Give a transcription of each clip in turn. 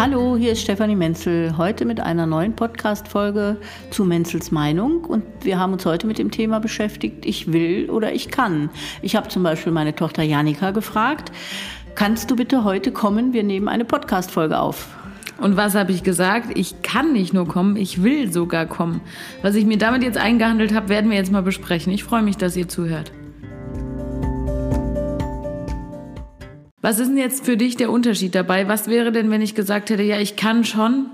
Hallo, hier ist Stefanie Menzel, heute mit einer neuen Podcast-Folge zu Menzels Meinung. Und wir haben uns heute mit dem Thema beschäftigt, ich will oder ich kann. Ich habe zum Beispiel meine Tochter Janika gefragt, kannst du bitte heute kommen? Wir nehmen eine Podcast-Folge auf. Und was habe ich gesagt? Ich kann nicht nur kommen, ich will sogar kommen. Was ich mir damit jetzt eingehandelt habe, werden wir jetzt mal besprechen. Ich freue mich, dass ihr zuhört. Was ist denn jetzt für dich der Unterschied dabei? Was wäre denn, wenn ich gesagt hätte, ja, ich kann schon,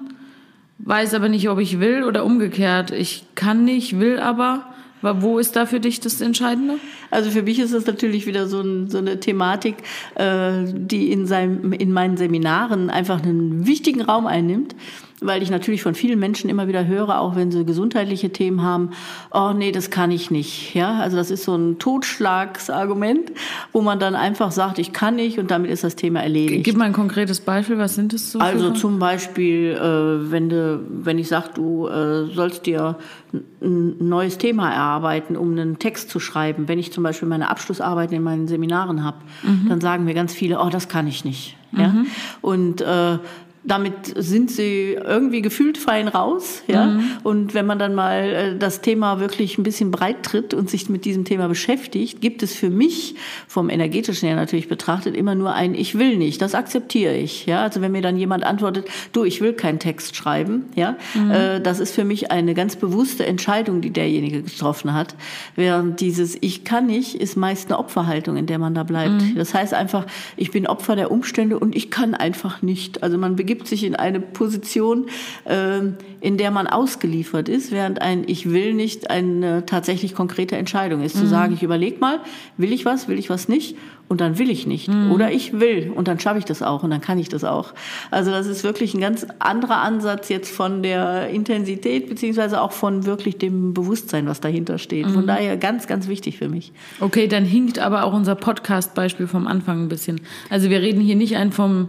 weiß aber nicht, ob ich will oder umgekehrt, ich kann nicht, will aber? Wo ist da für dich das Entscheidende? Also für mich ist das natürlich wieder so, ein, so eine Thematik, äh, die in, seinem, in meinen Seminaren einfach einen wichtigen Raum einnimmt weil ich natürlich von vielen Menschen immer wieder höre, auch wenn sie gesundheitliche Themen haben, oh nee, das kann ich nicht. Ja, also das ist so ein Totschlagsargument, wo man dann einfach sagt, ich kann nicht und damit ist das Thema erledigt. Gib mal ein konkretes Beispiel, was sind das so? Also zum Beispiel, äh, wenn, du, wenn ich sage, du äh, sollst dir ein neues Thema erarbeiten, um einen Text zu schreiben. Wenn ich zum Beispiel meine Abschlussarbeiten in meinen Seminaren habe, mhm. dann sagen mir ganz viele, oh, das kann ich nicht. Ja? Mhm. Und äh, damit sind sie irgendwie gefühlt fein raus. Ja? Mhm. Und wenn man dann mal äh, das Thema wirklich ein bisschen breit tritt und sich mit diesem Thema beschäftigt, gibt es für mich vom energetischen her natürlich betrachtet immer nur ein Ich will nicht. Das akzeptiere ich. Ja? Also wenn mir dann jemand antwortet, du, ich will keinen Text schreiben, ja, mhm. äh, das ist für mich eine ganz bewusste Entscheidung, die derjenige getroffen hat. Während dieses Ich kann nicht ist meist eine Opferhaltung, in der man da bleibt. Mhm. Das heißt einfach, ich bin Opfer der Umstände und ich kann einfach nicht. Also man begibt begibt sich in eine Position, ähm, in der man ausgeliefert ist, während ein Ich will nicht eine tatsächlich konkrete Entscheidung ist. Mhm. Zu sagen, ich überlege mal, will ich was, will ich was nicht und dann will ich nicht. Mhm. Oder ich will und dann schaffe ich das auch und dann kann ich das auch. Also das ist wirklich ein ganz anderer Ansatz jetzt von der Intensität beziehungsweise auch von wirklich dem Bewusstsein, was dahinter steht. Mhm. Von daher ganz, ganz wichtig für mich. Okay, dann hinkt aber auch unser Podcast-Beispiel vom Anfang ein bisschen. Also wir reden hier nicht ein vom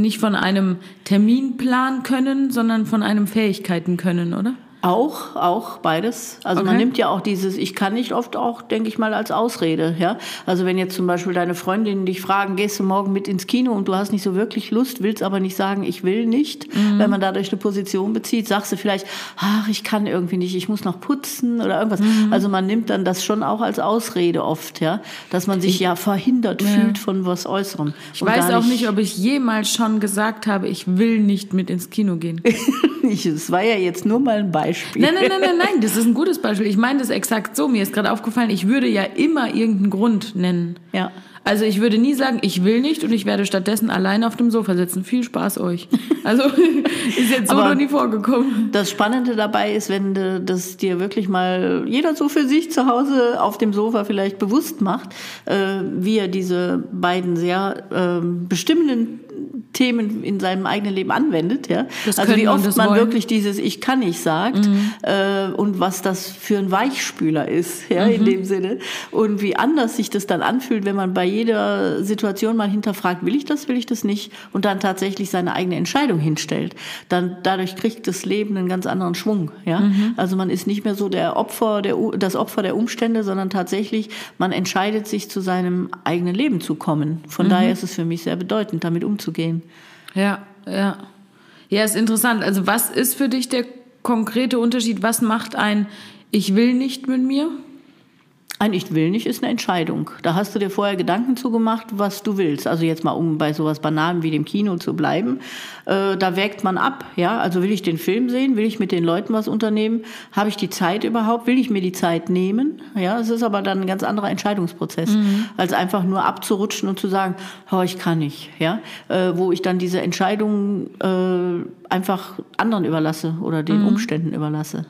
nicht von einem Terminplan können, sondern von einem Fähigkeiten können, oder? Auch, auch beides. Also okay. man nimmt ja auch dieses Ich kann nicht oft auch, denke ich mal, als Ausrede. Ja? Also wenn jetzt zum Beispiel deine Freundinnen dich fragen, gehst du morgen mit ins Kino und du hast nicht so wirklich Lust, willst aber nicht sagen, ich will nicht, mhm. wenn man dadurch eine Position bezieht, sagst du vielleicht, ach, ich kann irgendwie nicht, ich muss noch putzen oder irgendwas. Mhm. Also man nimmt dann das schon auch als Ausrede oft, ja, dass man sich ich, ja verhindert ja. fühlt von was Äußerem. Ich weiß auch nicht, ob ich jemals schon gesagt habe, ich will nicht mit ins Kino gehen. Es war ja jetzt nur mal ein Beispiel. Beispiel. Nein, nein, nein, nein, nein, das ist ein gutes Beispiel. Ich meine das exakt so. Mir ist gerade aufgefallen, ich würde ja immer irgendeinen Grund nennen. Ja. Also ich würde nie sagen, ich will nicht und ich werde stattdessen alleine auf dem Sofa sitzen. Viel Spaß euch. Also ist jetzt so noch nie vorgekommen. Das Spannende dabei ist, wenn das dir wirklich mal jeder so für sich zu Hause auf dem Sofa vielleicht bewusst macht, äh, wie er diese beiden sehr äh, bestimmenden Themen in seinem eigenen Leben anwendet. Ja? Das also wie oft man wollen. wirklich dieses Ich kann nicht sagt mhm. äh, und was das für ein Weichspüler ist, ja, mhm. in dem Sinne. Und wie anders sich das dann anfühlt, wenn man bei jeder Situation mal hinterfragt, will ich das, will ich das nicht und dann tatsächlich seine eigene Entscheidung hinstellt. Dann dadurch kriegt das Leben einen ganz anderen Schwung. Ja? Mhm. Also man ist nicht mehr so der Opfer, der, das Opfer der Umstände, sondern tatsächlich man entscheidet sich zu seinem eigenen Leben zu kommen. Von mhm. daher ist es für mich sehr bedeutend, damit umzugehen. Ja, ja. Ja, ist interessant. Also was ist für dich der konkrete Unterschied? Was macht ein Ich will nicht mit mir? Ein Ich will nicht ist eine Entscheidung. Da hast du dir vorher Gedanken zugemacht, was du willst. Also jetzt mal, um bei sowas Banalem wie dem Kino zu bleiben. Äh, da wägt man ab. Ja, also will ich den Film sehen? Will ich mit den Leuten was unternehmen? Habe ich die Zeit überhaupt? Will ich mir die Zeit nehmen? Ja, es ist aber dann ein ganz anderer Entscheidungsprozess, mhm. als einfach nur abzurutschen und zu sagen, oh, ich kann nicht. Ja, äh, wo ich dann diese Entscheidung äh, einfach anderen überlasse oder den mhm. Umständen überlasse.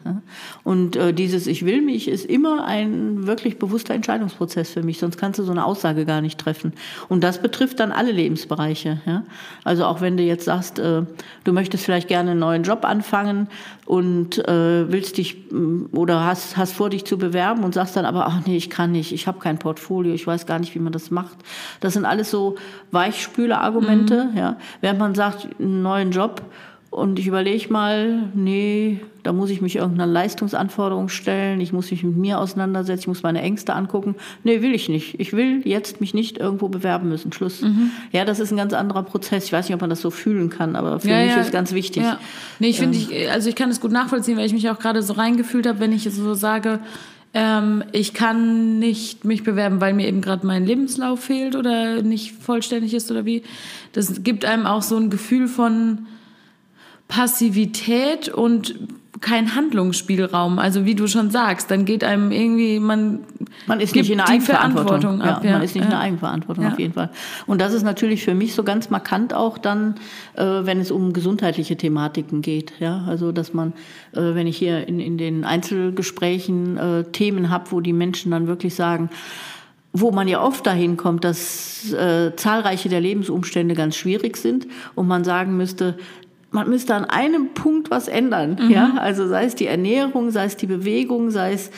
Und äh, dieses Ich will mich ist immer ein wirklich bewusster Entscheidungsprozess für mich, sonst kannst du so eine Aussage gar nicht treffen. Und das betrifft dann alle Lebensbereiche. Ja? Also auch wenn du jetzt sagst, äh, du möchtest vielleicht gerne einen neuen Job anfangen und äh, willst dich mm, oder hast, hast vor, dich zu bewerben und sagst dann aber, ach nee, ich kann nicht, ich habe kein Portfolio, ich weiß gar nicht, wie man das macht. Das sind alles so Weichspüler-Argumente, mhm. ja. Während man sagt, einen neuen Job und ich überlege mal, nee, da muss ich mich irgendeiner Leistungsanforderung stellen, ich muss mich mit mir auseinandersetzen, ich muss meine Ängste angucken. Nee, will ich nicht. Ich will jetzt mich nicht irgendwo bewerben müssen. Schluss. Mhm. Ja, das ist ein ganz anderer Prozess. Ich weiß nicht, ob man das so fühlen kann, aber für ja, mich ja. ist ganz wichtig. Ja. Nee, ich finde, ähm. ich, also ich kann es gut nachvollziehen, weil ich mich auch gerade so reingefühlt habe, wenn ich so sage, ähm, ich kann nicht mich bewerben, weil mir eben gerade mein Lebenslauf fehlt oder nicht vollständig ist oder wie. Das gibt einem auch so ein Gefühl von, Passivität und kein Handlungsspielraum. Also wie du schon sagst, dann geht einem irgendwie man man ist nicht in der Eigenverantwortung ab, ja, man ist nicht ja. in der Eigenverantwortung ja. auf jeden Fall. Und das ist natürlich für mich so ganz markant auch dann, äh, wenn es um gesundheitliche Thematiken geht. Ja, also dass man, äh, wenn ich hier in in den Einzelgesprächen äh, Themen habe, wo die Menschen dann wirklich sagen wo man ja oft dahin kommt, dass äh, zahlreiche der Lebensumstände ganz schwierig sind und man sagen müsste, man müsste an einem Punkt was ändern. Mhm. Ja, also sei es die Ernährung, sei es die Bewegung, sei es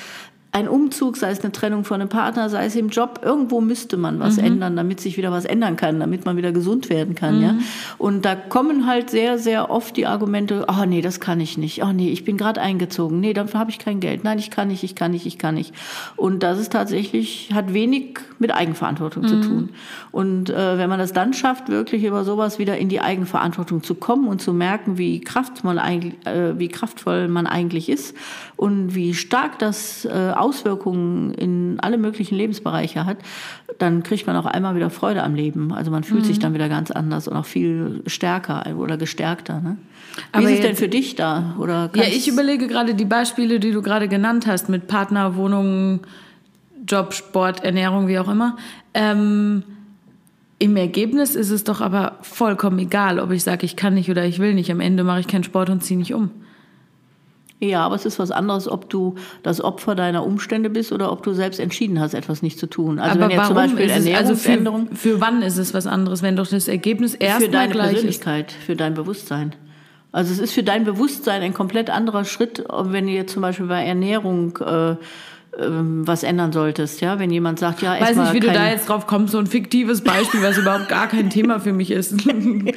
ein Umzug, sei es eine Trennung von einem Partner, sei es im Job, irgendwo müsste man was mhm. ändern, damit sich wieder was ändern kann, damit man wieder gesund werden kann, mhm. ja. Und da kommen halt sehr, sehr oft die Argumente, oh nee, das kann ich nicht, oh nee, ich bin gerade eingezogen, nee, dafür habe ich kein Geld, nein, ich kann nicht, ich kann nicht, ich kann nicht. Und das ist tatsächlich, hat wenig mit Eigenverantwortung mhm. zu tun. Und äh, wenn man das dann schafft, wirklich über sowas wieder in die Eigenverantwortung zu kommen und zu merken, wie, kraft man eigentlich, äh, wie kraftvoll man eigentlich ist und wie stark das äh, Auswirkungen in alle möglichen Lebensbereiche hat, dann kriegt man auch einmal wieder Freude am Leben. Also man fühlt mhm. sich dann wieder ganz anders und auch viel stärker oder gestärkter. Ne? Wie Aber ist es denn für dich da? Oder ja, ich überlege gerade die Beispiele, die du gerade genannt hast, mit Partner, Wohnungen, Job, Sport, Ernährung, wie auch immer. Ähm, Im Ergebnis ist es doch aber vollkommen egal, ob ich sage, ich kann nicht oder ich will nicht. Am Ende mache ich keinen Sport und ziehe nicht um. Ja, aber es ist was anderes, ob du das Opfer deiner Umstände bist oder ob du selbst entschieden hast, etwas nicht zu tun. Also aber wenn jetzt zum Beispiel Ernährungsänderung. Also für, für, wann ist es was anderes, wenn doch das Ergebnis erst Für deine Persönlichkeit, ist? für dein Bewusstsein. Also es ist für dein Bewusstsein ein komplett anderer Schritt, wenn du jetzt zum Beispiel bei Ernährung äh, ähm, was ändern solltest, ja, wenn jemand sagt, ja, weiß nicht, wie du da jetzt drauf kommst, so ein fiktives Beispiel, was überhaupt gar kein Thema für mich ist. nee,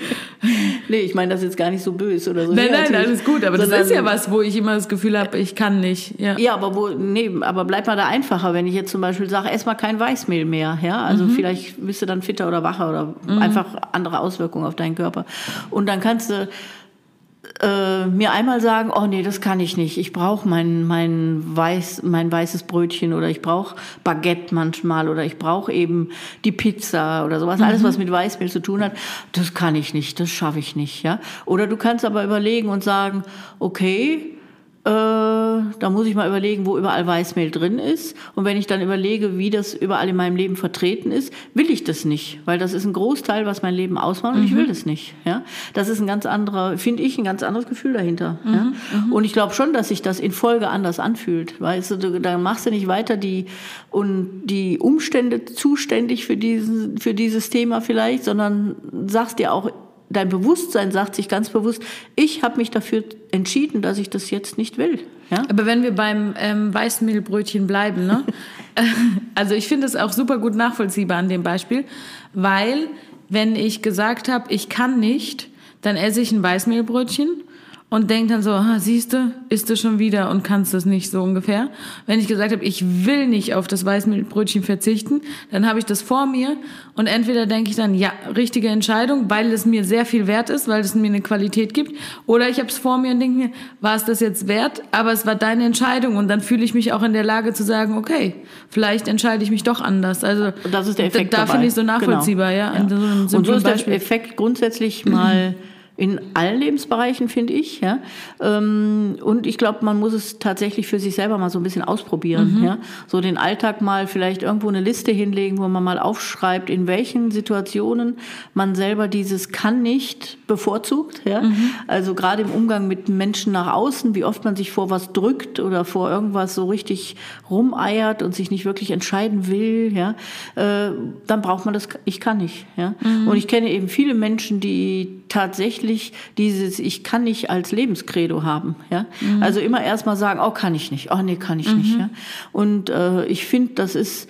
ich meine das jetzt gar nicht so böse oder so. Nein, nein, alles gut, aber Sondern, das ist ja was, wo ich immer das Gefühl habe, ich kann nicht. Ja, ja aber wo, nee, aber bleib mal da einfacher, wenn ich jetzt zum Beispiel sage, ess mal kein Weißmehl mehr, ja, also mhm. vielleicht bist du dann fitter oder wacher oder mhm. einfach andere Auswirkungen auf deinen Körper. Und dann kannst du äh, mir einmal sagen, oh nee, das kann ich nicht. Ich brauche mein, mein, weiß, mein weißes Brötchen oder ich brauche Baguette manchmal oder ich brauche eben die Pizza oder sowas. Mhm. Alles, was mit Weißmehl zu tun hat, das kann ich nicht, das schaffe ich nicht. Ja? Oder du kannst aber überlegen und sagen, okay, äh, da muss ich mal überlegen, wo überall Weißmehl drin ist. Und wenn ich dann überlege, wie das überall in meinem Leben vertreten ist, will ich das nicht, weil das ist ein Großteil, was mein Leben ausmacht und mhm. ich will das nicht. Ja, das ist ein ganz anderer, finde ich, ein ganz anderes Gefühl dahinter. Mhm. Ja? Mhm. Und ich glaube schon, dass sich das in Folge anders anfühlt. Weißt du, da machst du nicht weiter die und die Umstände zuständig für diesen, für dieses Thema vielleicht, sondern sagst dir auch dein Bewusstsein sagt sich ganz bewusst, ich habe mich dafür entschieden, dass ich das jetzt nicht will. Ja? Aber wenn wir beim ähm, Weißmehlbrötchen bleiben, ne? also ich finde es auch super gut nachvollziehbar an dem Beispiel, weil wenn ich gesagt habe, ich kann nicht, dann esse ich ein Weißmehlbrötchen und denkt dann so, ah, siehst du, isst du schon wieder und kannst das nicht so ungefähr. Wenn ich gesagt habe, ich will nicht auf das Weißmehlbrötchen verzichten, dann habe ich das vor mir und entweder denke ich dann, ja, richtige Entscheidung, weil es mir sehr viel wert ist, weil es mir eine Qualität gibt, oder ich habe es vor mir und denke mir, war es das jetzt wert, aber es war deine Entscheidung und dann fühle ich mich auch in der Lage zu sagen, okay, vielleicht entscheide ich mich doch anders. Also und das ist der Effekt da, da finde ich so nachvollziehbar, genau. ja. ja. So und so ist der Effekt grundsätzlich mal in allen Lebensbereichen, finde ich. Ja? Ähm, und ich glaube, man muss es tatsächlich für sich selber mal so ein bisschen ausprobieren. Mhm. Ja? So den Alltag mal vielleicht irgendwo eine Liste hinlegen, wo man mal aufschreibt, in welchen Situationen man selber dieses kann nicht bevorzugt. Ja? Mhm. Also gerade im Umgang mit Menschen nach außen, wie oft man sich vor was drückt oder vor irgendwas so richtig rumeiert und sich nicht wirklich entscheiden will. Ja? Äh, dann braucht man das Ich kann nicht. Ja? Mhm. Und ich kenne eben viele Menschen, die tatsächlich dieses Ich kann nicht als Lebenskredo haben. Ja? Mhm. Also immer erst mal sagen, oh, kann ich nicht, oh nee, kann ich mhm. nicht. Ja? Und äh, ich finde, das ist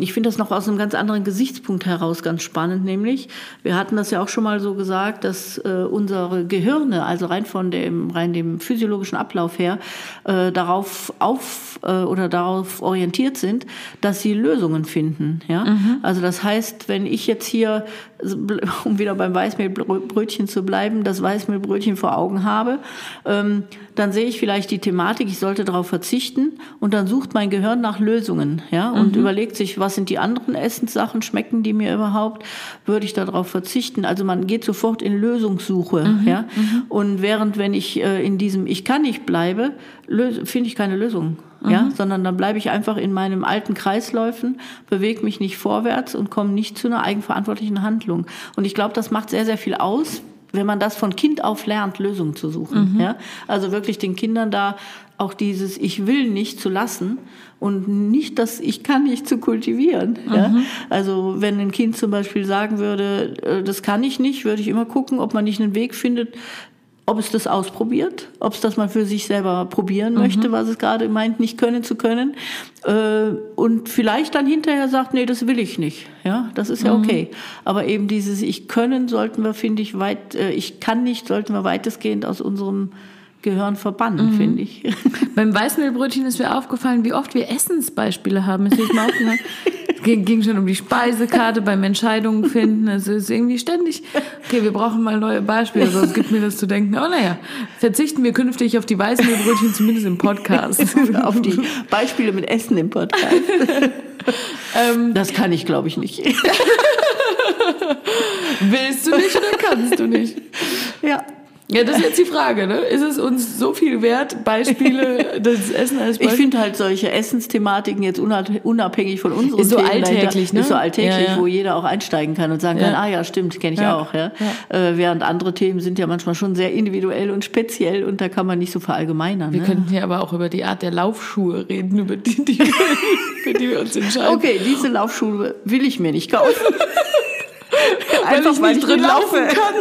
ich finde das noch aus einem ganz anderen Gesichtspunkt heraus ganz spannend, nämlich, wir hatten das ja auch schon mal so gesagt, dass äh, unsere Gehirne, also rein von dem, rein dem physiologischen Ablauf her, äh, darauf auf äh, oder darauf orientiert sind, dass sie Lösungen finden. Ja? Mhm. Also das heißt, wenn ich jetzt hier, um wieder beim Weißmehlbrötchen zu bleiben, das Weißmehlbrötchen vor Augen habe, ähm, dann sehe ich vielleicht die Thematik, ich sollte darauf verzichten und dann sucht mein Gehirn nach Lösungen, ja, und mhm. überlegt sich, was sind die anderen Essenssachen, schmecken die mir überhaupt, würde ich darauf verzichten? Also man geht sofort in Lösungssuche, mhm. ja, mhm. und während wenn ich äh, in diesem Ich kann nicht bleibe, finde ich keine Lösung. Ja, mhm. sondern dann bleibe ich einfach in meinem alten Kreisläufen, bewege mich nicht vorwärts und komme nicht zu einer eigenverantwortlichen Handlung. Und ich glaube, das macht sehr, sehr viel aus, wenn man das von Kind auf lernt, Lösungen zu suchen. Mhm. Ja? Also wirklich den Kindern da auch dieses Ich will nicht zu lassen und nicht das Ich kann nicht zu kultivieren. Mhm. Ja? Also wenn ein Kind zum Beispiel sagen würde, äh, das kann ich nicht, würde ich immer gucken, ob man nicht einen Weg findet, ob es das ausprobiert, ob es das mal für sich selber probieren mhm. möchte, was es gerade meint, nicht können zu können. Äh, und vielleicht dann hinterher sagt, nee, das will ich nicht. Ja, das ist ja mhm. okay. Aber eben dieses Ich können sollten wir, finde ich, weit, äh, ich kann nicht, sollten wir weitestgehend aus unserem Gehirn verbannen, mhm. finde ich. Beim Weißmehlbrötchen ist mir aufgefallen, wie oft wir Essensbeispiele haben. Ist mir aufgefallen. ging, ging schon um die Speisekarte beim Entscheidungen finden. Es ist irgendwie ständig, okay, wir brauchen mal neue Beispiele, sonst gibt mir das zu denken, oh naja, verzichten wir künftig auf die Weißmehlbrötchen, zumindest im Podcast. auf die Beispiele mit Essen im Podcast. ähm, das kann ich, glaube ich, nicht. Willst du nicht oder kannst du nicht? Ja. Ja, das ist jetzt die Frage, ne? Ist es uns so viel wert, Beispiele des Essen als Beispiel? Ich finde halt solche Essensthematiken jetzt unabhängig von unseren ist so Themen alltäglich, ne? Ist so alltäglich, ja, ja. wo jeder auch einsteigen kann und sagen ja. kann, ah ja, stimmt, kenne ich auch, ja. Äh, während andere Themen sind ja manchmal schon sehr individuell und speziell und da kann man nicht so verallgemeinern. Wir ne? könnten ja aber auch über die Art der Laufschuhe reden, über die, die, für die wir uns entscheiden. Okay, diese Laufschuhe will ich mir nicht kaufen. Einfach weil ich, nicht weil ich drin laufen kann.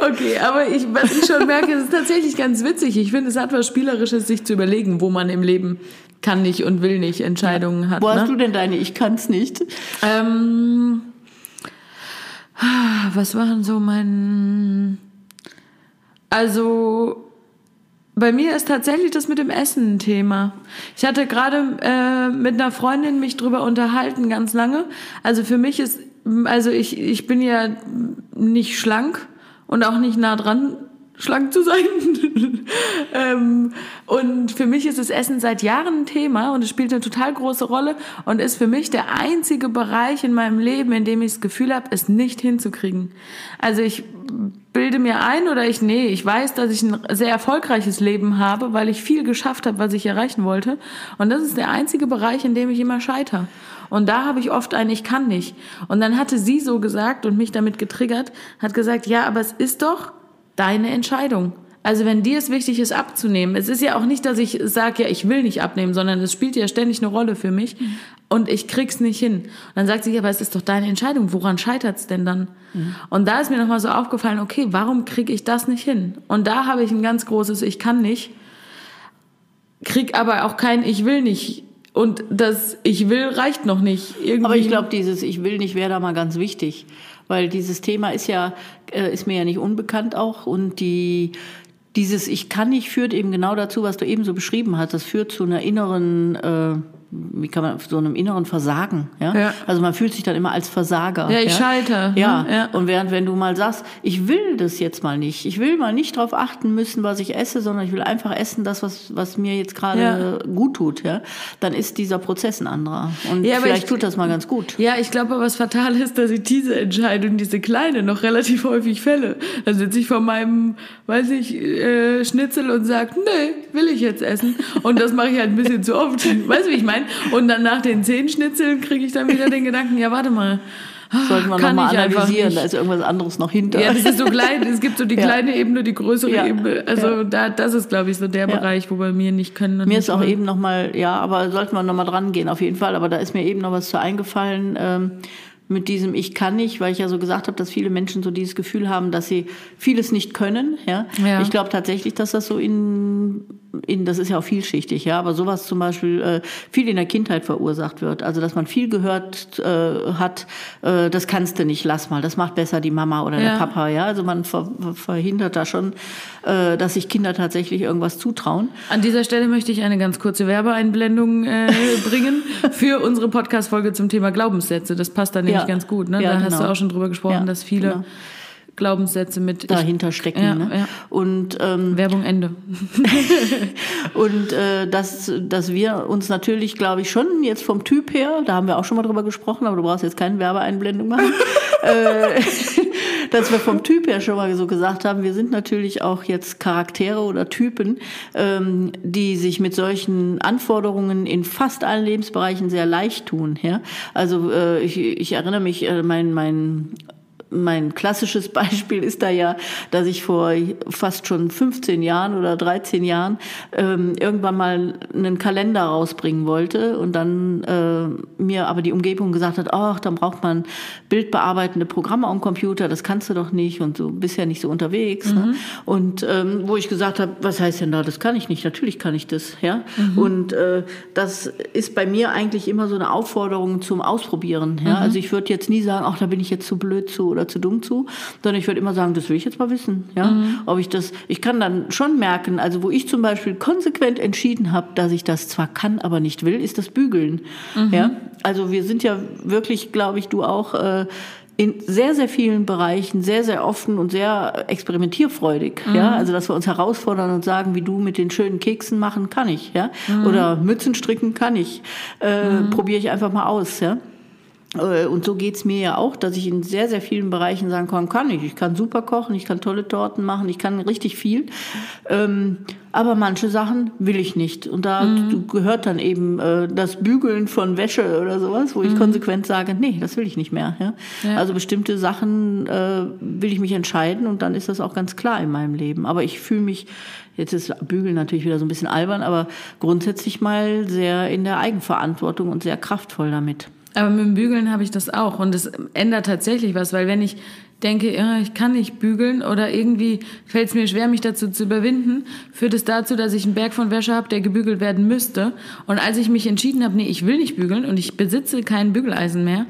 Okay, aber ich, was ich schon merke, ist tatsächlich ganz witzig. Ich finde, es hat was Spielerisches, sich zu überlegen, wo man im Leben kann nicht und will nicht Entscheidungen hat. Wo ne? hast du denn deine Ich kann's nicht? Ähm, was war denn so mein... Also bei mir ist tatsächlich das mit dem Essen ein Thema. Ich hatte gerade äh, mit einer Freundin mich drüber unterhalten, ganz lange. Also für mich ist, also ich, ich bin ja nicht schlank und auch nicht nah dran, schlank zu sein. ähm, und für mich ist das Essen seit Jahren ein Thema und es spielt eine total große Rolle und ist für mich der einzige Bereich in meinem Leben, in dem ich das Gefühl habe, es nicht hinzukriegen. Also ich bilde mir ein oder ich, nee, ich weiß, dass ich ein sehr erfolgreiches Leben habe, weil ich viel geschafft habe, was ich erreichen wollte. Und das ist der einzige Bereich, in dem ich immer scheitere. Und da habe ich oft ein Ich kann nicht. Und dann hatte sie so gesagt und mich damit getriggert, hat gesagt, ja, aber es ist doch deine Entscheidung. Also wenn dir es wichtig ist, abzunehmen, es ist ja auch nicht, dass ich sage, ja, ich will nicht abnehmen, sondern es spielt ja ständig eine Rolle für mich mhm. und ich krieg's nicht hin. Und dann sagt sie, ja, aber es ist doch deine Entscheidung, woran scheitert's denn dann? Mhm. Und da ist mir nochmal so aufgefallen, okay, warum kriege ich das nicht hin? Und da habe ich ein ganz großes Ich kann nicht, krieg aber auch kein Ich will nicht und das Ich will reicht noch nicht. Irgendwie. Aber ich glaube, dieses Ich will nicht wäre da mal ganz wichtig, weil dieses Thema ist ja, äh, ist mir ja nicht unbekannt auch und die, dieses Ich kann nicht führt eben genau dazu, was du eben so beschrieben hast. Das führt zu einer inneren, äh, wie kann man, so einem inneren Versagen. Ja? ja? Also man fühlt sich dann immer als Versager. Ja, ich ja? schalte. Ja. ja. Und während wenn du mal sagst, ich will das jetzt mal nicht, ich will mal nicht darauf achten müssen, was ich esse, sondern ich will einfach essen, das, was, was mir jetzt gerade ja. gut tut, ja, dann ist dieser Prozess ein anderer. Und vielleicht ich, tut das mal ganz gut. Ja, ich glaube, was fatal ist, dass ich diese Entscheidung, diese kleine, noch relativ häufig fälle. Dann sitze ich vor meinem, weiß ich, äh, Schnitzel und sage, nee, will ich jetzt essen. Und das mache ich halt ein bisschen zu oft. weißt du, wie ich meine? Und dann nach den zehn Schnitzeln kriege ich dann wieder den Gedanken, ja, warte mal. Sollten wir nochmal analysieren, da ist irgendwas anderes noch hinter. Ja, das ist so klein, es gibt so die kleine ja. Ebene, die größere ja. Ebene. Also ja. da, das ist, glaube ich, so der Bereich, wo bei mir nicht können. mir ist auch wollen. eben nochmal, ja, aber sollten wir nochmal dran gehen, auf jeden Fall. Aber da ist mir eben noch was zu eingefallen. Ähm, mit diesem Ich kann nicht, weil ich ja so gesagt habe, dass viele Menschen so dieses Gefühl haben, dass sie vieles nicht können. Ja? ja. Ich glaube tatsächlich, dass das so in in, das ist ja auch vielschichtig, ja, aber sowas zum Beispiel äh, viel in der Kindheit verursacht wird. Also dass man viel gehört äh, hat, äh, das kannst du nicht, lass mal, das macht besser die Mama oder ja. der Papa, ja. Also man ver verhindert da schon, äh, dass sich Kinder tatsächlich irgendwas zutrauen. An dieser Stelle möchte ich eine ganz kurze Werbeeinblendung äh, bringen für unsere Podcast-Folge zum Thema Glaubenssätze. Das passt da nämlich ja. ganz gut. Ne? Ja, da genau. hast du auch schon drüber gesprochen, dass viele genau Glaubenssätze mit dahinter stecken. Ja, ne? ja. Und ähm, Werbung Ende. und äh, dass, dass wir uns natürlich, glaube ich, schon jetzt vom Typ her, da haben wir auch schon mal drüber gesprochen, aber du brauchst jetzt keine Werbeeinblendung machen, äh, dass wir vom Typ her schon mal so gesagt haben, wir sind natürlich auch jetzt Charaktere oder Typen, ähm, die sich mit solchen Anforderungen in fast allen Lebensbereichen sehr leicht tun. Ja? Also äh, ich, ich erinnere mich, äh, mein, mein mein klassisches Beispiel ist da ja, dass ich vor fast schon 15 Jahren oder 13 Jahren ähm, irgendwann mal einen Kalender rausbringen wollte und dann äh, mir aber die Umgebung gesagt hat, ach, dann braucht man bildbearbeitende Programme am Computer, das kannst du doch nicht und du bist ja nicht so unterwegs. Ne? Mhm. Ne? Und ähm, wo ich gesagt habe, was heißt denn da, das kann ich nicht, natürlich kann ich das. ja. Mhm. Und äh, das ist bei mir eigentlich immer so eine Aufforderung zum Ausprobieren. Ja? Mhm. Also ich würde jetzt nie sagen, ach, da bin ich jetzt zu blöd zu oder zu dumm zu, sondern ich würde immer sagen, das will ich jetzt mal wissen, ja, mhm. ob ich das, ich kann dann schon merken, also wo ich zum Beispiel konsequent entschieden habe, dass ich das zwar kann, aber nicht will, ist das Bügeln, mhm. ja, also wir sind ja wirklich, glaube ich, du auch, äh, in sehr, sehr vielen Bereichen sehr, sehr offen und sehr experimentierfreudig. Mhm. Ja, also dass wir uns herausfordern und sagen, wie du mit den schönen Keksen machen, kann ich. Ja, mhm. oder Mützen stricken kann ich. Äh, mhm. Probiere ich einfach mal aus. Ja. Äh, und so geht's mir ja auch, dass ich in sehr, sehr vielen Bereichen sagen kann, kann ich. Ich kann super kochen, ich kann tolle Torten machen, ich kann richtig viel. Ähm, aber manche Sachen will ich nicht. Und da mhm. gehört dann eben äh, das Bügeln von Wäsche oder sowas, wo ich mhm. konsequent sage, nee, das will ich nicht mehr. Ja? ja. Also bestimmte Sachen äh, will ich mich entscheiden und dann ist das auch ganz klar in meinem Leben. Aber ich fühle mich, jetzt ist Bügeln natürlich wieder so ein bisschen albern, aber grundsätzlich mal sehr in der Eigenverantwortung und sehr kraftvoll damit. Aber mit dem Bügeln habe ich das auch und es ändert tatsächlich was, weil wenn ich denke, ich kann nicht bügeln oder irgendwie fällt es mir schwer, mich dazu zu überwinden, führt es dazu, dass ich einen Berg von Wäsche habe, der gebügelt werden müsste. Und als ich mich entschieden habe, nee, ich will nicht bügeln und ich besitze kein Bügeleisen mehr,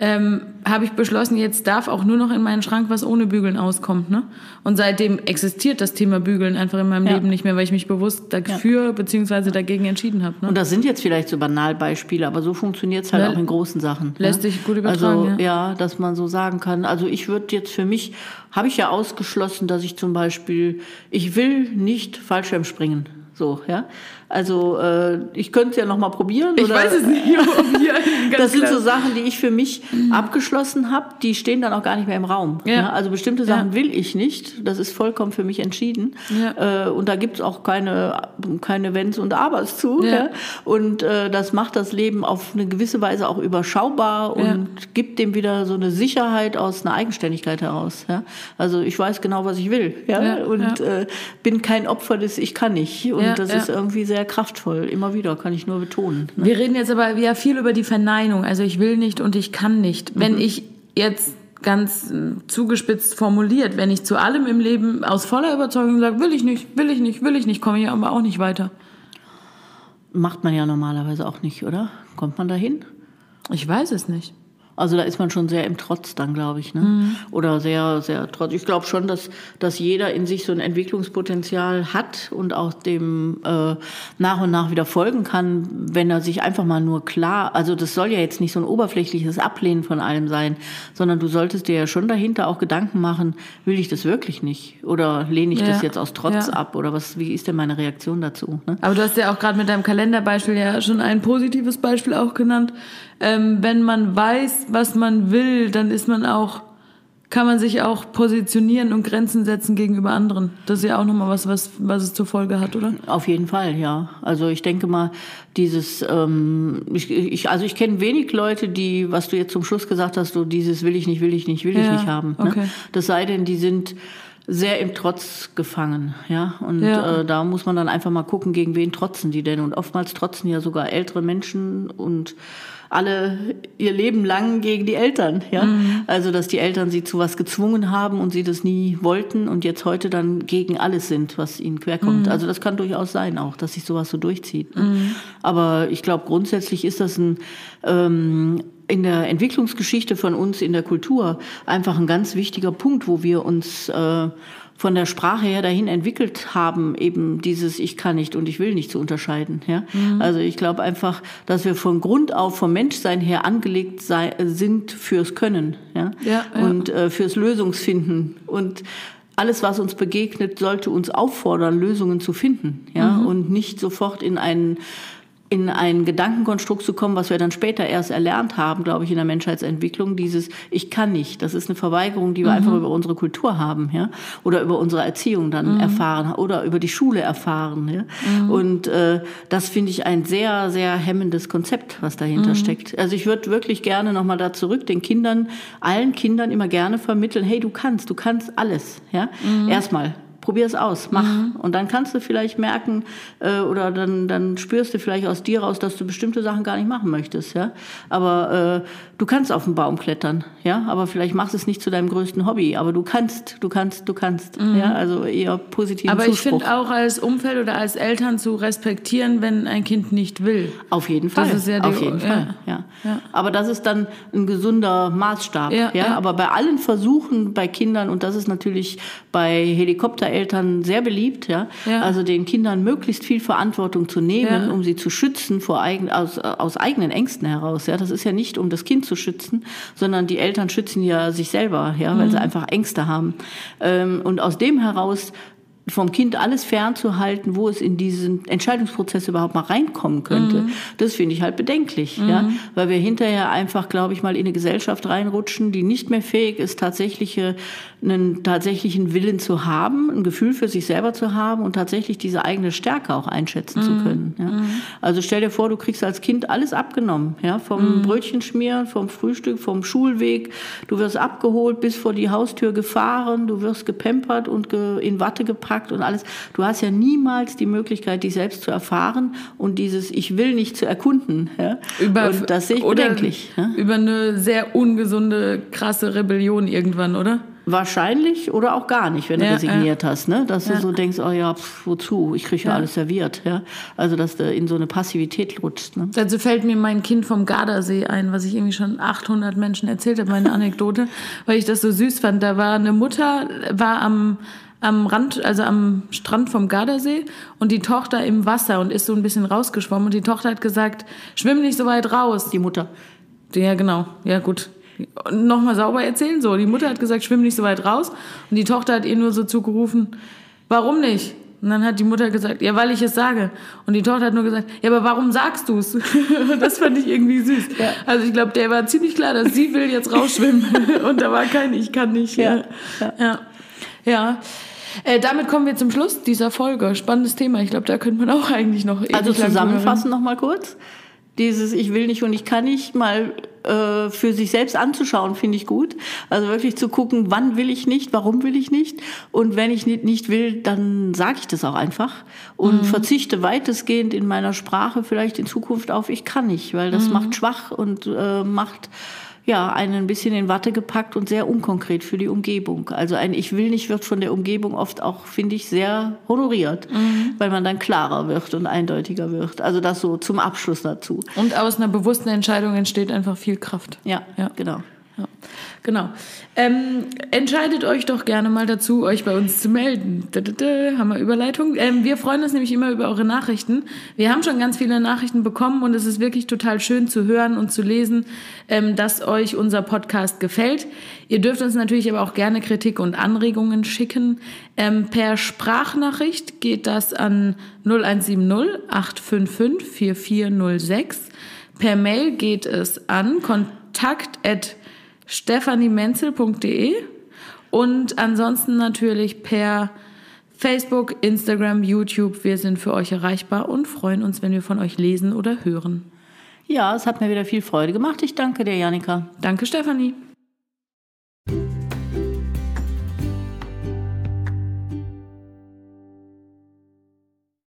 ähm, habe ich beschlossen, jetzt darf auch nur noch in meinen Schrank was ohne Bügeln auskommt. Ne? Und seitdem existiert das Thema Bügeln einfach in meinem ja. Leben nicht mehr, weil ich mich bewusst dafür ja. bzw. dagegen entschieden habe. Ne? Und das sind jetzt vielleicht so Banalbeispiele, aber so funktioniert es halt ja. auch in großen Sachen. Ne? Lässt ne? sich gut übertragen. Also ja. dass man so sagen kann. Also ich würde jetzt für mich, habe ich ja ausgeschlossen, dass ich zum Beispiel, ich will nicht Fallschirmspringen. So, ja. Also äh, ich könnte es ja noch mal probieren. Ich oder, weiß es nicht. Das sind so Sachen, die ich für mich mhm. abgeschlossen habe. Die stehen dann auch gar nicht mehr im Raum. Ja. ja also bestimmte Sachen ja. will ich nicht. Das ist vollkommen für mich entschieden. Ja. Äh, und da gibt es auch keine, keine Wenns und Abers zu. Ja. Und äh, das macht das Leben auf eine gewisse Weise auch überschaubar und gibt dem wieder so eine Sicherheit aus einer Eigenständigkeit heraus. Ja? Also ich weiß genau, was ich will. Ja? und Äh, bin kein Opfer des Ich kann nicht. Und das ist irgendwie sehr kraftvoll, immer wieder, kann ich nur betonen. Ne? Wir reden jetzt aber ja viel über die Verneinung. Also ich will nicht und ich kann nicht. Wenn mhm. ich jetzt ganz zugespitzt formuliert, wenn ich zu allem im Leben aus voller Überzeugung sage, will ich nicht, will ich nicht, will ich nicht, komme ich aber auch nicht weiter. Macht man ja normalerweise auch nicht, oder? Kommt man dahin? Ich weiß es nicht. Also da ist man schon sehr im Trotz dann, glaube ich. Ne? Mhm. Oder sehr, sehr trotz. Ich glaube schon, dass, dass jeder in sich so ein Entwicklungspotenzial hat und auch dem äh, nach und nach wieder folgen kann, wenn er sich einfach mal nur klar, also das soll ja jetzt nicht so ein oberflächliches Ablehnen von allem sein, sondern du solltest dir ja schon dahinter auch Gedanken machen, will ich das wirklich nicht? Oder lehne ich ja. das jetzt aus Trotz ja. ab? Oder was, wie ist denn meine Reaktion dazu? Ne? Aber du hast ja auch gerade mit deinem Kalenderbeispiel ja schon ein positives Beispiel auch genannt ähm, wenn man weiß, was man will, dann ist man auch, kann man sich auch positionieren und Grenzen setzen gegenüber anderen. Das ist ja auch nochmal was, was, was es zur Folge hat, oder? Auf jeden Fall, ja. Also ich denke mal, dieses, ähm, ich, ich, also ich kenne wenig Leute, die, was du jetzt zum Schluss gesagt hast, so dieses will ich nicht, will ich nicht, will ja, ich nicht haben. Ne? Okay. Das sei denn, die sind sehr im Trotz gefangen, ja. Und ja. Äh, da muss man dann einfach mal gucken, gegen wen trotzen die denn. Und oftmals trotzen ja sogar ältere Menschen und alle ihr Leben lang gegen die Eltern. Ja? Mhm. Also, dass die Eltern sie zu was gezwungen haben und sie das nie wollten und jetzt heute dann gegen alles sind, was ihnen querkommt. Mhm. Also, das kann durchaus sein auch, dass sich sowas so durchzieht. Ne? Mhm. Aber ich glaube, grundsätzlich ist das ein, ähm, in der Entwicklungsgeschichte von uns in der Kultur einfach ein ganz wichtiger Punkt, wo wir uns äh, von der Sprache her dahin entwickelt haben, eben dieses Ich kann nicht und ich will nicht zu unterscheiden. Ja? Mhm. Also ich glaube einfach, dass wir von Grund auf vom Menschsein her angelegt sei, sind fürs Können ja? ja, ja. und äh, fürs Lösungsfinden und alles, was uns begegnet, sollte uns auffordern, Lösungen zu finden, ja, mhm. und nicht sofort in einen in ein Gedankenkonstrukt zu kommen, was wir dann später erst erlernt haben, glaube ich, in der Menschheitsentwicklung, dieses Ich kann nicht. Das ist eine Verweigerung, die wir mhm. einfach über unsere Kultur haben, ja, oder über unsere Erziehung dann mhm. erfahren oder über die Schule erfahren, ja. Mhm. Und äh, das finde ich ein sehr, sehr hemmendes Konzept, was dahinter mhm. steckt. Also ich würde wirklich gerne nochmal da zurück den Kindern, allen Kindern immer gerne vermitteln, hey, du kannst, du kannst alles, ja. Mhm. Erstmal probier es aus, mach. Mhm. Und dann kannst du vielleicht merken äh, oder dann, dann spürst du vielleicht aus dir raus, dass du bestimmte Sachen gar nicht machen möchtest. Ja? Aber äh, du kannst auf den Baum klettern, ja, aber vielleicht machst du es nicht zu deinem größten Hobby. Aber du kannst, du kannst, du kannst. Mhm. Ja? Also eher positiv. Aber Zuspruch. ich finde auch als Umfeld oder als Eltern zu respektieren, wenn ein Kind nicht will. Auf jeden Fall. Das ist ja die, auf jeden ja. Fall. Ja. ja. Aber das ist dann ein gesunder Maßstab. Ja, ja? Aber bei allen Versuchen bei Kindern und das ist natürlich bei Helikopter Eltern sehr beliebt, ja? ja. Also den Kindern möglichst viel Verantwortung zu nehmen, ja. um sie zu schützen vor eigen, aus, aus eigenen Ängsten heraus. Ja, das ist ja nicht, um das Kind zu schützen, sondern die Eltern schützen ja sich selber, ja, weil mhm. sie einfach Ängste haben. Ähm, und aus dem heraus vom Kind alles fernzuhalten, wo es in diesen Entscheidungsprozess überhaupt mal reinkommen könnte, mhm. das finde ich halt bedenklich, mhm. ja, weil wir hinterher einfach, glaube ich, mal in eine Gesellschaft reinrutschen, die nicht mehr fähig ist, tatsächliche einen tatsächlichen Willen zu haben, ein Gefühl für sich selber zu haben und tatsächlich diese eigene Stärke auch einschätzen mhm. zu können. Ja. Mhm. Also stell dir vor, du kriegst als Kind alles abgenommen, ja, vom mhm. Brötchenschmieren, vom Frühstück, vom Schulweg. Du wirst abgeholt, bis vor die Haustür gefahren, du wirst gepempert und in Watte gepackt und alles. Du hast ja niemals die Möglichkeit, dich selbst zu erfahren und dieses Ich will nicht zu erkunden. Ja. Über, und das sehe ich bedenklich. Ja. Über eine sehr ungesunde, krasse Rebellion irgendwann, oder? Wahrscheinlich oder auch gar nicht, wenn du ja, resigniert ja. hast, ne? Dass ja. du so denkst, oh ja, pf, wozu? Ich kriege ja, alles serviert, ja. Also dass du in so eine Passivität rutscht. Ne? Also fällt mir mein Kind vom Gardasee ein, was ich irgendwie schon 800 Menschen erzählt habe, meine Anekdote, weil ich das so süß fand. Da war eine Mutter, war am am Rand, also am Strand vom Gardasee und die Tochter im Wasser und ist so ein bisschen rausgeschwommen und die Tochter hat gesagt, schwimm nicht so weit raus. Die Mutter. Ja, genau. Ja, gut nochmal sauber erzählen. So, die Mutter hat gesagt, schwimm nicht so weit raus. Und die Tochter hat ihr nur so zugerufen, warum nicht? Und dann hat die Mutter gesagt, ja, weil ich es sage. Und die Tochter hat nur gesagt, ja, aber warum sagst du es? das fand ich irgendwie süß. Ja. Also ich glaube, der war ziemlich klar, dass sie will jetzt rausschwimmen. Und da war kein Ich kann nicht. Ja. Ja. ja. ja. Äh, damit kommen wir zum Schluss dieser Folge. Spannendes Thema. Ich glaube, da könnte man auch eigentlich noch. Also zusammenfassen noch mal kurz. Dieses Ich will nicht und ich kann nicht mal äh, für sich selbst anzuschauen, finde ich gut. Also wirklich zu gucken, wann will ich nicht, warum will ich nicht. Und wenn ich nicht, nicht will, dann sage ich das auch einfach und mhm. verzichte weitestgehend in meiner Sprache vielleicht in Zukunft auf ich kann nicht, weil das mhm. macht schwach und äh, macht ja, einen ein bisschen in Watte gepackt und sehr unkonkret für die Umgebung. Also ein Ich will nicht wird von der Umgebung oft auch, finde ich, sehr honoriert, mhm. weil man dann klarer wird und eindeutiger wird. Also das so zum Abschluss dazu. Und aus einer bewussten Entscheidung entsteht einfach viel Kraft. Ja, ja. genau. Ja. Genau. Ähm, entscheidet euch doch gerne mal dazu, euch bei uns zu melden. Da, da, da, haben wir Überleitung. Ähm, wir freuen uns nämlich immer über eure Nachrichten. Wir haben schon ganz viele Nachrichten bekommen und es ist wirklich total schön zu hören und zu lesen, ähm, dass euch unser Podcast gefällt. Ihr dürft uns natürlich aber auch gerne Kritik und Anregungen schicken. Ähm, per Sprachnachricht geht das an 0170 855 4406. Per Mail geht es an kontakt@ stephaniemenzel.de und ansonsten natürlich per Facebook, Instagram, YouTube. Wir sind für euch erreichbar und freuen uns, wenn wir von euch lesen oder hören. Ja, es hat mir wieder viel Freude gemacht. Ich danke dir, Janika. Danke, Stefanie.